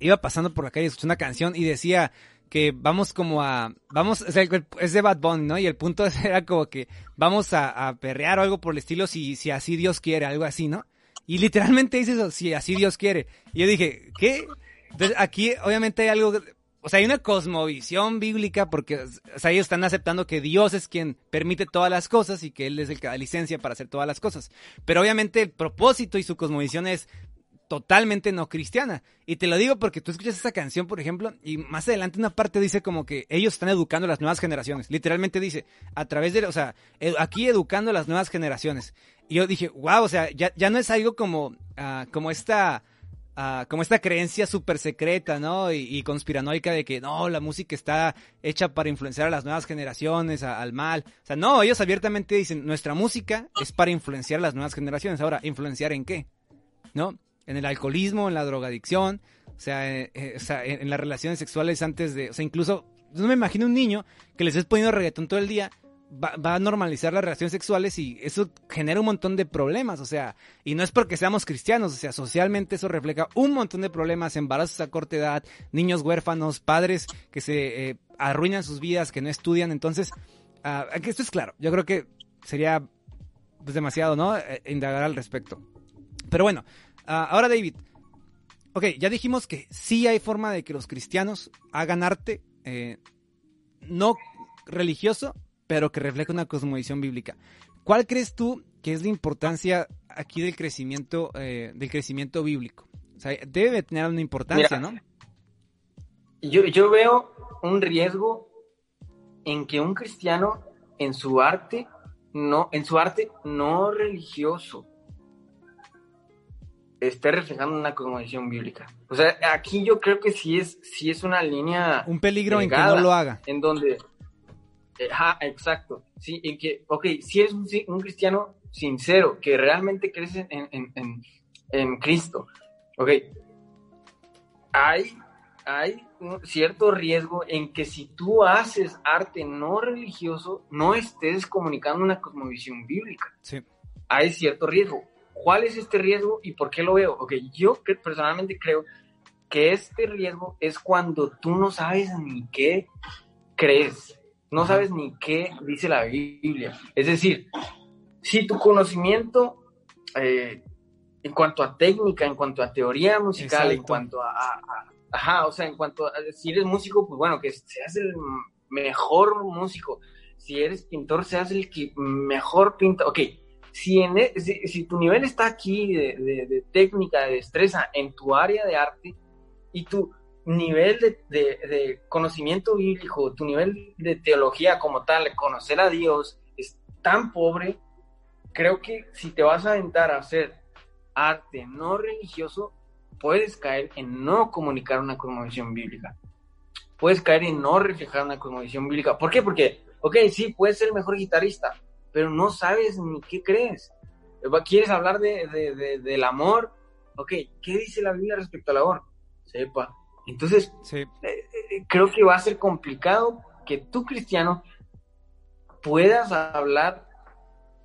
iba pasando por la calle, escuché una canción y decía que vamos como a, vamos, es de Bad Bunny, ¿no? Y el punto [LAUGHS] era como que vamos a, perrear o algo por el estilo si, si así Dios quiere, algo así, ¿no? Y literalmente dice eso, si así Dios quiere. Y yo dije, ¿qué? Entonces aquí obviamente hay algo o sea, hay una cosmovisión bíblica porque o sea, ellos están aceptando que Dios es quien permite todas las cosas y que Él es el que da licencia para hacer todas las cosas. Pero obviamente el propósito y su cosmovisión es totalmente no cristiana. Y te lo digo porque tú escuchas esa canción, por ejemplo, y más adelante una parte dice como que ellos están educando a las nuevas generaciones. Literalmente dice, a través de, o sea, aquí educando a las nuevas generaciones. Y yo dije, wow, o sea, ya, ya no es algo como, uh, como esta como esta creencia súper secreta, ¿no? Y, conspiranoica de que no, la música está hecha para influenciar a las nuevas generaciones, al mal. O sea, no, ellos abiertamente dicen, nuestra música es para influenciar a las nuevas generaciones. Ahora, ¿influenciar en qué? ¿No? En el alcoholismo, en la drogadicción, o sea, eh, eh, sea en, las relaciones sexuales antes de, o sea, incluso, no me imagino un niño que les estés poniendo reggaetón todo el día va, a normalizar las relaciones sexuales y eso genera un montón de problemas, o sea, y no es porque seamos cristianos, o sea, socialmente eso refleja un montón de problemas, embarazos a corta edad, niños huérfanos, padres que se eh, arruinan sus vidas, que no estudian, entonces, uh, esto es claro, yo creo que sería pues, demasiado, ¿no? Eh, indagar al respecto. Pero bueno, ah, ahora David, ok, ya dijimos que sí hay forma de que los cristianos hagan arte, eh, no religioso, pero que refleja una cosmovisión bíblica. ¿Cuál crees tú que es la importancia aquí del crecimiento, eh, del crecimiento bíblico. O sea, debe tener una importancia, ¿no? Yo, yo veo un riesgo en que un cristiano en su arte no, en su arte no religioso esté reflejando una cosmovisión bíblica. O sea, aquí yo creo que sí es, sí es una línea. Un peligro en que no lo haga. En donde. Eh, exacto. Sí, en que, ok, si eres un, un cristiano sincero, que realmente crees en, en, en, en Cristo, ok, hay hay un cierto riesgo en que si tú haces arte no religioso, no estés comunicando una cosmovisión bíblica. Sí. Hay cierto riesgo. ¿Cuál es este riesgo y por qué lo veo? Ok, yo personalmente creo que este riesgo es cuando tú no sabes ni qué crees, no sabes ni qué dice la Biblia. Es decir, si tu conocimiento eh, en cuanto a técnica, en cuanto a teoría musical, en cuanto a Ajá, o sea, en cuanto a si eres músico, pues bueno, que seas el mejor músico. Si eres pintor, seas el que mejor pinta. Ok, si, en, e, si, tu nivel está aquí de, técnica, de destreza en tu área de arte y tu nivel de, de, conocimiento bíblico, tu nivel de teología como tal, conocer a Dios, es tan pobre, creo que si te vas a aventar a hacer arte no religioso, puedes caer en no comunicar una cosmovisión bíblica. Puedes caer en no reflejar una cosmovisión bíblica. ¿Por qué? Porque, ok, sí, puedes ser el mejor guitarrista, pero no sabes ni qué crees. ¿Quieres hablar de, del amor? Ok, ¿qué dice la Biblia respecto al amor? Sepa. Entonces, eh, eh, creo que va a ser complicado que tú, cristiano, puedas hablar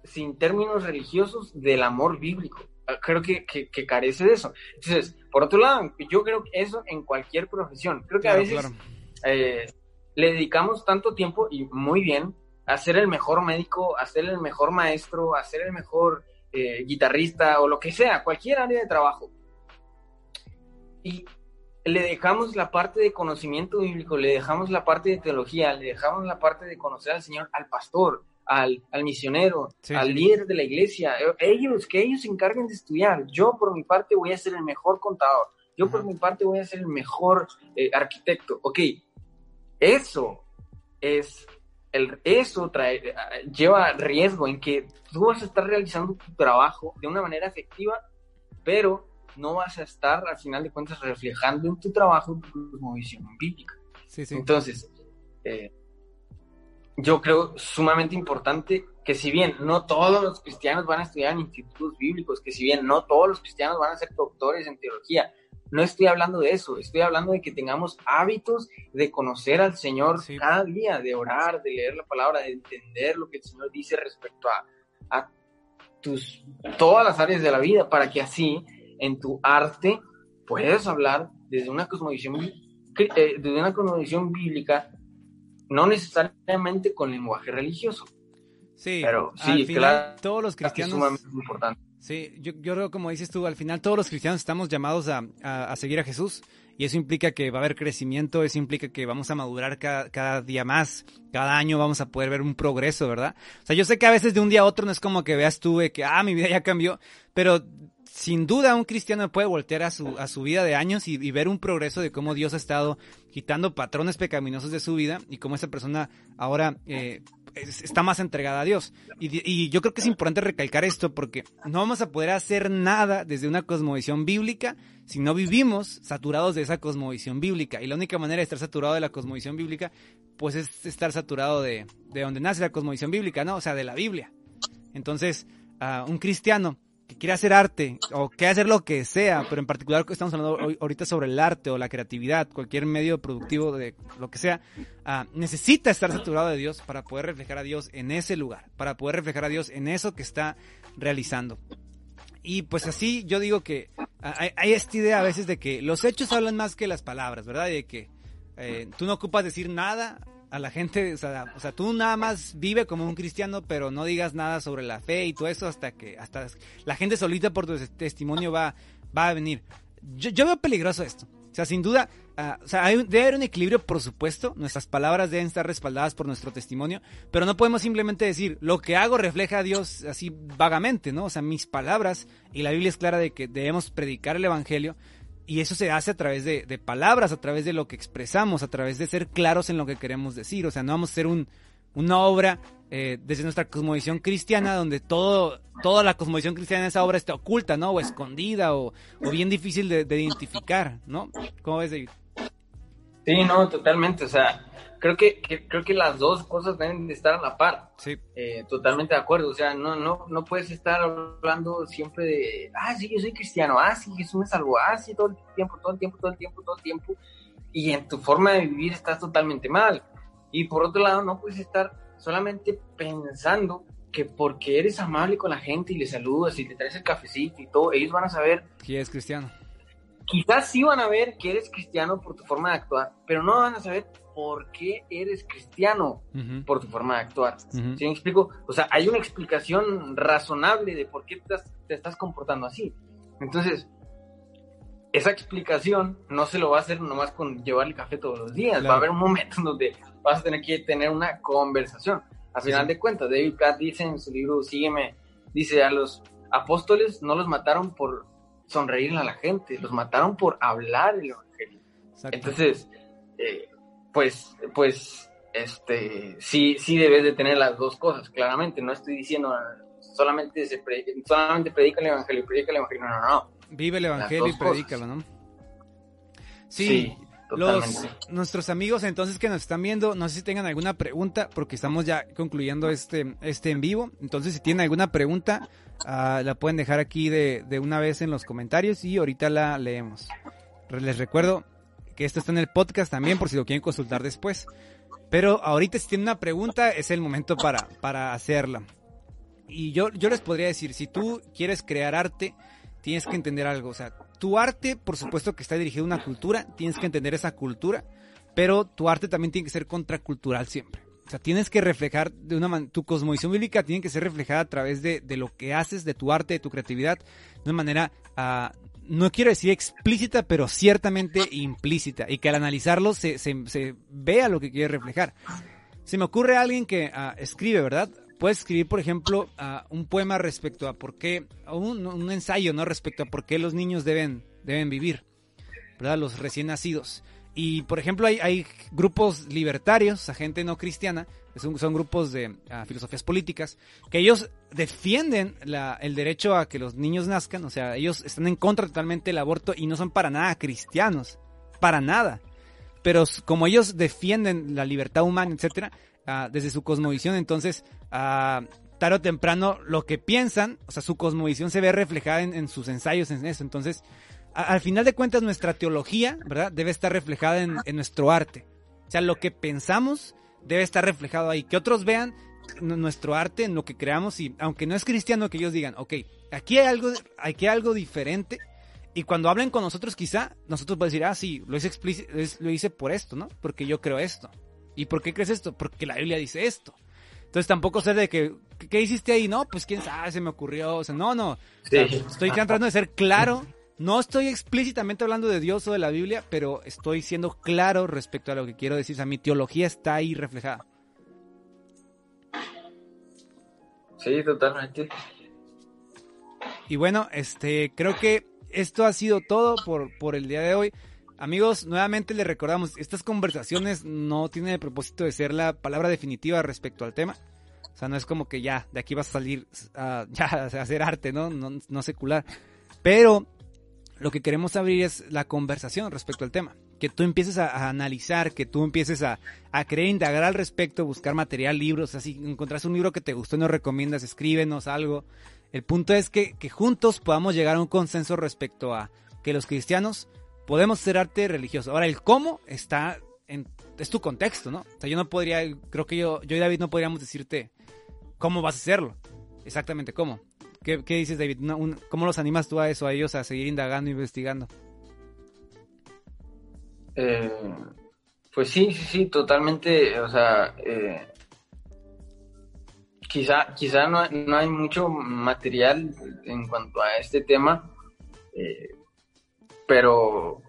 sin términos religiosos del amor bíblico. Ah, creo que, que, carece de eso. Entonces, por otro lado, yo creo que eso en cualquier profesión. Creo que a veces eh, le dedicamos tanto tiempo y muy bien a ser el mejor médico, a ser el mejor maestro, a ser el mejor eh, guitarrista o lo que sea, cualquier área de trabajo. Y le dejamos la parte de conocimiento bíblico, le dejamos la parte de teología, le dejamos la parte de conocer al Señor, al pastor, al, misionero, al líder de la iglesia. E, ellos, que ellos se encarguen de estudiar. Yo por mi parte voy a ser el mejor contador. Yo por mi parte voy a ser el mejor eh, arquitecto. Ok, eso es, el, eso trae, eh, lleva riesgo en que tú vas a estar realizando tu trabajo de una manera efectiva, pero no vas a estar al final de cuentas reflejando en tu trabajo tu visión bíblica. Entonces, eh, yo creo sumamente importante que si bien no todos los cristianos van a estudiar en institutos bíblicos, que si bien no todos los cristianos van a ser doctores en teología, no estoy hablando de eso, estoy hablando de que tengamos hábitos de conocer al Señor cada día, de orar, de leer la palabra, de entender lo que el Señor dice respecto a, a tus, todas las áreas de la vida, para que así en tu arte puedas hablar desde una cosmovisión, eh, desde una cosmovisión bíblica no necesariamente con lenguaje religioso. Sí, pero sí, claro, todos los cristianos. Es importante. Sí, yo, yo creo, como dices tú, al final todos los cristianos estamos llamados a, a, seguir a Jesús y eso implica que va a haber crecimiento, eso implica que vamos a madurar cada, cada, día más, cada año vamos a poder ver un progreso, ¿verdad? O sea, yo sé que a veces de un día a otro no es como que veas tú que, ah, mi vida ya cambió, pero sin duda un cristiano puede voltear a su, a su vida de años y, ver un progreso de cómo Dios ha estado quitando patrones pecaminosos de su vida y cómo esa persona ahora eh, está más entregada a Dios. Y, yo creo que es importante recalcar esto porque no vamos a poder hacer nada desde una cosmovisión bíblica si no vivimos saturados de esa cosmovisión bíblica. Y la única manera de estar saturado de la cosmovisión bíblica, pues es estar saturado de, de donde nace la cosmovisión bíblica, ¿no? O sea, de la Biblia. Entonces, uh, un cristiano que quiere hacer arte o quiere hacer lo que sea, pero en particular estamos hablando ahorita sobre el arte o la creatividad, cualquier medio productivo de lo que sea, ah, necesita estar saturado de Dios para poder reflejar a Dios en ese lugar, para poder reflejar a Dios en eso que está realizando. Y pues así yo digo que ah, hay, esta idea a veces de que los hechos hablan más que las palabras, ¿verdad? Y de que eh, tú no ocupas decir nada, a la gente, o sea, o sea, tú nada más vive como un cristiano, pero no digas nada sobre la fe y todo eso hasta que, hasta la gente solita por tu testimonio va, va a venir. Yo, yo veo peligroso esto. O sea, sin duda, ah, o sea, hay, debe haber un equilibrio, por supuesto. Nuestras palabras deben estar respaldadas por nuestro testimonio, pero no podemos simplemente decir lo que hago refleja a Dios así vagamente, ¿no? O sea, mis palabras y la Biblia es clara de que debemos predicar el evangelio y eso se hace a través de, de palabras, a través de lo que expresamos, a través de ser claros en lo que queremos decir. O sea, no vamos a ser un, una obra eh, desde nuestra cosmovisión cristiana, donde todo, toda la cosmovisión cristiana de esa obra está oculta, ¿no? O escondida, o, bien difícil de, identificar, ¿no? ¿Cómo ves, David? Sí, no, totalmente. O sea, creo que, creo que las dos cosas deben de estar a la par. Sí. Eh, totalmente de acuerdo. O sea, no, no, no puedes estar hablando siempre de, ah, sí, yo soy cristiano, ah, sí, Jesús me salvó, ah, sí, todo el tiempo, todo el tiempo, todo el tiempo, todo el tiempo. Y en tu forma de vivir estás totalmente mal. Y por otro lado, no puedes estar solamente pensando que porque eres amable con la gente y le saludas y le traes el cafecito y todo, ellos van a saber que eres cristiano. Quizás sí van a ver que eres cristiano por tu forma de actuar, pero no van a saber por qué eres cristiano por tu forma de actuar. ¿Sí me explico? O sea, hay una explicación razonable de por qué te, estás comportando así. Entonces, esa explicación no se lo va a hacer nomás con llevarle café todos los días. Va a haber un momento en donde vas a tener que tener una conversación. A final de cuentas, David Platt dice en su libro Sígueme, dice a los apóstoles no los mataron por sonreírle a la gente, los mataron por hablar el evangelio. Entonces, eh, pues, pues, este, sí, sí debes de tener las dos cosas, claramente. No estoy diciendo solamente se solamente predica el evangelio, predica el evangelio, no, no, no. Vive el evangelio y predícalo, ¿no? sí, los, nuestros amigos entonces que nos están viendo, no sé si tengan alguna pregunta, porque estamos ya concluyendo este, este en vivo. Entonces, si tienen alguna pregunta, uh, la pueden dejar aquí de, de, una vez en los comentarios y ahorita la leemos. Les recuerdo que esto está en el podcast también, por si lo quieren consultar después. Pero ahorita, si tienen una pregunta, es el momento para, para hacerla. Y yo, yo les podría decir, si tú quieres crear arte, tienes que entender algo. O sea, tu arte, por supuesto que está dirigido a una cultura, tienes que entender esa cultura, pero tu arte también tiene que ser contracultural siempre. O sea, tienes que reflejar de una manera, tu cosmovisión bíblica tiene que ser reflejada a través de, lo que haces, de tu arte, de tu creatividad, de una manera, uh, no quiero decir explícita, pero ciertamente implícita, y que al analizarlo se, se, vea lo que quiere reflejar. Se me ocurre alguien que uh, escribe, ¿verdad? Puedes escribir, por ejemplo, un poema respecto a por qué, un, un, ensayo, ¿no? Respecto a por qué los niños deben, deben vivir. Los recién nacidos. Y, por ejemplo, hay, hay grupos libertarios, a gente no cristiana, son, grupos de filosofías políticas, que ellos defienden el derecho a que los niños nazcan, o sea, ellos están en contra totalmente del aborto y no son para nada cristianos, para nada. Pero como ellos defienden la libertad humana, etcétera, Ah, desde su cosmovisión, entonces, uh, tarde o temprano, lo que piensan, o sea, su cosmovisión se ve reflejada en, sus ensayos, en eso. Entonces, al final de cuentas, nuestra teología, ¿verdad? Debe estar reflejada en, nuestro arte. O sea, lo que pensamos debe estar reflejado ahí. Que otros vean nuestro arte, en lo que creamos, y aunque no es cristiano, que ellos digan, ok, aquí hay algo, aquí hay algo diferente. Y cuando hablen con nosotros, quizá, nosotros podemos decir, ah, sí, lo hice, lo hice por esto, ¿no? Porque yo creo esto. ¿Y por qué crees esto? Porque la Biblia dice esto. Entonces tampoco sé de que, ¿qué hiciste ahí? No, pues quién sabe, se me ocurrió. O sea, no, no. estoy tratando de ser claro. No estoy explícitamente hablando de Dios o de la Biblia, pero estoy siendo claro respecto a lo que quiero decir. O sea, mi teología está ahí reflejada. Sí, totalmente. Y bueno, este, creo que esto ha sido todo por, por el día de hoy. Amigos, nuevamente les recordamos, estas conversaciones no tienen el propósito de ser la palabra definitiva respecto al tema. O sea, no es como que ya, de aquí vas a salir a, [LAUGHS] ya, hacer arte, ¿no? ¿no? secular. Pero lo que queremos abrir es la conversación respecto al tema. Que tú empieces a, analizar, que tú empieces a, a querer indagar al respecto, buscar material, libros. Así, encontrás un libro que te gustó y nos recomiendas, escríbenos algo. El punto es que juntos podamos llegar a un consenso respecto a que los cristianos podemos hacer arte religioso. Ahora, el cómo está en, es tu contexto, ¿no? O sea, yo no podría, creo que yo, yo y David no podríamos decirte cómo vas a hacerlo. Exactamente cómo. ¿Qué, dices, David? ¿Cómo los animas tú a eso, a ellos a seguir indagando, investigando? Eh, pues sí, sí, sí, totalmente. O sea, eh, quizá, quizá no, no, hay mucho material en cuanto a este tema. Eh, pero,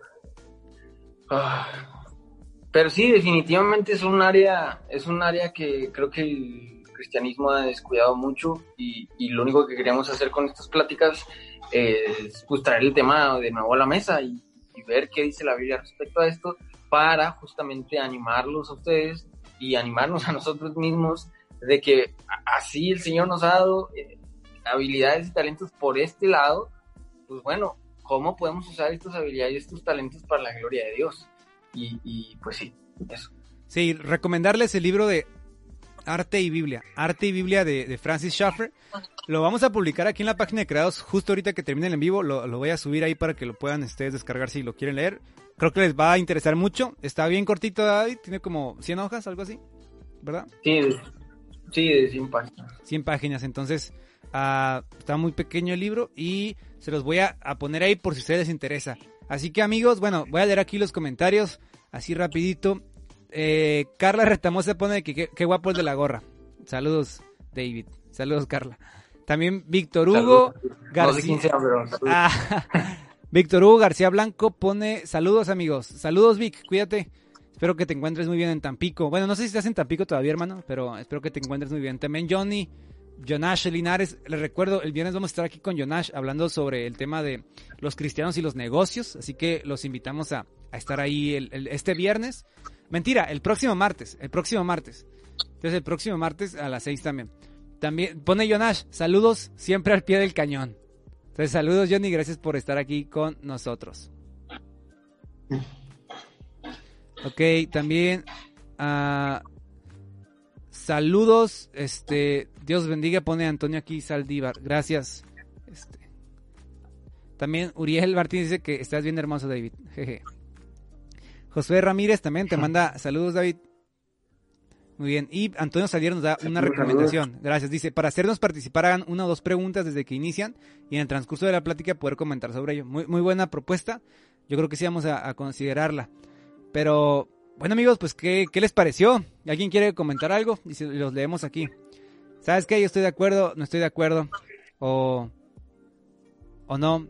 Ah, pero sí, definitivamente es un área, es un área que creo que el cristianismo ha descuidado mucho y, y lo único que queríamos hacer con estas pláticas es pues, traer el tema de nuevo a la mesa y, ver qué dice la Biblia respecto a esto para justamente animarlos a ustedes y animarnos [LAUGHS] a nosotros mismos de que así el Señor nos ha dado eh, habilidades y talentos por este lado, pues bueno, ¿cómo podemos usar estas habilidades y estos talentos para la gloria de Dios? Y, pues sí, eso. Sí, recomendarles el libro de Arte y Biblia, Arte y Biblia de, Francis Schaeffer. Lo vamos a publicar aquí en la página de Creados justo ahorita que termine el en vivo. Lo, lo, voy a subir ahí para que lo puedan ustedes descargar si lo quieren leer. Creo que les va a interesar mucho. Está bien cortito, David. Tiene como 100 hojas, algo así. ¿Verdad? Sí, sí, de 100 páginas. 100 páginas. Entonces, uh, está muy pequeño el libro y se los voy a, poner ahí por si a ustedes les interesa. Así que, amigos, bueno, voy a leer aquí los comentarios. Así rapidito. Eh, Carla Retamosa pone que qué guapo el de la gorra. Saludos, David. Saludos, Carla. También Víctor Hugo García. [LAUGHS] Víctor Hugo García Blanco pone saludos amigos. Saludos Vic, cuídate. Espero que te encuentres muy bien en Tampico. Bueno, no sé si estás en Tampico todavía, hermano, pero espero que te encuentres muy bien. También Johnny, Jonash Linares. Les recuerdo, el viernes vamos a estar aquí con Jonash hablando sobre el tema de los cristianos y los negocios. Así que los invitamos a, estar ahí este viernes. Mentira, el próximo martes. El próximo martes. Entonces el próximo martes a las 6 también. También pone Jonash, saludos siempre al pie del cañón. Entonces, saludos Johnny, gracias por estar aquí con nosotros. Ok, también uh, saludos, este, Dios bendiga, pone Antonio aquí Saldívar, gracias. Este, también Uriel Martínez dice que estás bien hermoso, David. Jeje. José Ramírez también te manda saludos, David. Muy bien. Y Antonio Salier nos da una recomendación. Gracias. Dice, para hacernos participar hagan una o dos preguntas desde que inician y en el transcurso de la plática poder comentar sobre ello. Muy, muy buena propuesta. Yo creo que sí vamos a, considerarla. Pero, bueno amigos, pues ¿qué, ¿qué, les pareció? ¿Alguien quiere comentar algo? Y si los leemos aquí. ¿Sabes qué? Yo estoy de acuerdo, no estoy de acuerdo. O, o no.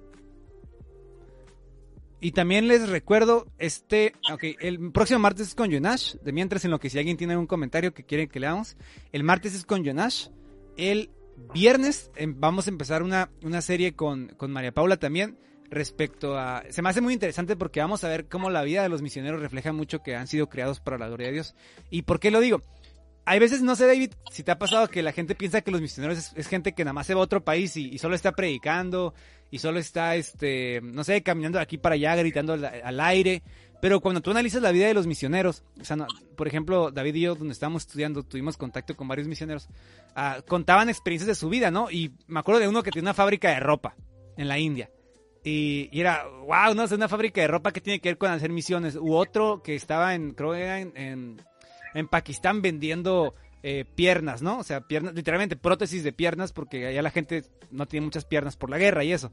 Y también les recuerdo, este, ok, el próximo martes es con Jonash, de mientras en lo que si alguien tiene un comentario que quiere que leamos, el martes es con Jonash, el viernes em, vamos a empezar una, una serie con, con María Paula también, respecto a... Se me hace muy interesante porque vamos a ver cómo la vida de los misioneros refleja mucho que han sido creados para la gloria de Dios. ¿Y por qué lo digo? Hay veces, no sé, David, si te ha pasado que la gente piensa que los misioneros es, gente que nada más se va a otro país y, solo está predicando y solo está, este, no sé, caminando de aquí para allá, gritando al, aire. Pero cuando tú analizas la vida de los misioneros, o sea, por ejemplo, David y yo, donde estábamos estudiando, tuvimos contacto con varios misioneros, ah, contaban experiencias de su vida, ¿no? Y me acuerdo de uno que tiene una fábrica de ropa en la India. Y, era, wow, no, es una fábrica de ropa que tiene que ver con hacer misiones. U otro que estaba en, creo que era en, en Pakistán vendiendo eh, piernas, ¿no? O sea, piernas, literalmente prótesis de piernas porque allá la gente no tiene muchas piernas por la guerra y eso.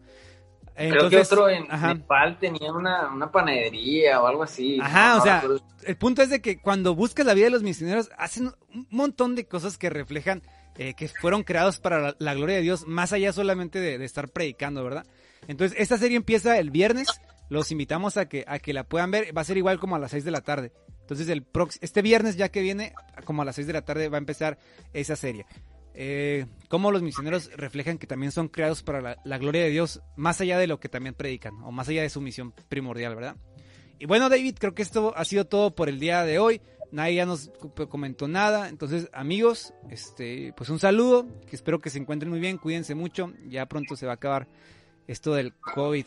Creo que otro en Nepal tenía una, panadería o algo así. Ajá, o sea, el punto es de que cuando buscas la vida de los misioneros, hacen un montón de cosas que reflejan eh, que fueron creados para la, gloria de Dios, más allá solamente de, de, estar predicando, ¿verdad? Entonces, esta serie empieza el viernes, los invitamos a que, a que la puedan ver, va a ser igual como a las 6 de la tarde. Entonces, el este viernes ya que viene, como a las 6 de la tarde, va a empezar esa serie. Eh, cómo los misioneros reflejan que también son creados para la, gloria de Dios, más allá de lo que también predican, o más allá de su misión primordial, ¿verdad? Y bueno, David, creo que esto ha sido todo por el día de hoy. Nadie ya nos comentó nada. Entonces, amigos, este, pues un saludo. Que espero que se encuentren muy bien. Cuídense mucho. Ya pronto se va a acabar esto del COVID.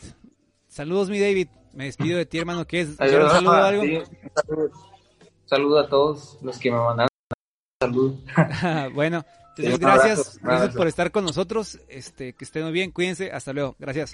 Saludos, mi David. Me despido de ti, hermano. ¿Qué es? Saludos, saludo a algo? A todos los que me mandaron. Saludos. [LAUGHS] bueno, entonces, gracias. Gracias por estar con nosotros. Este, que estén muy bien. Cuídense. Hasta luego. Gracias.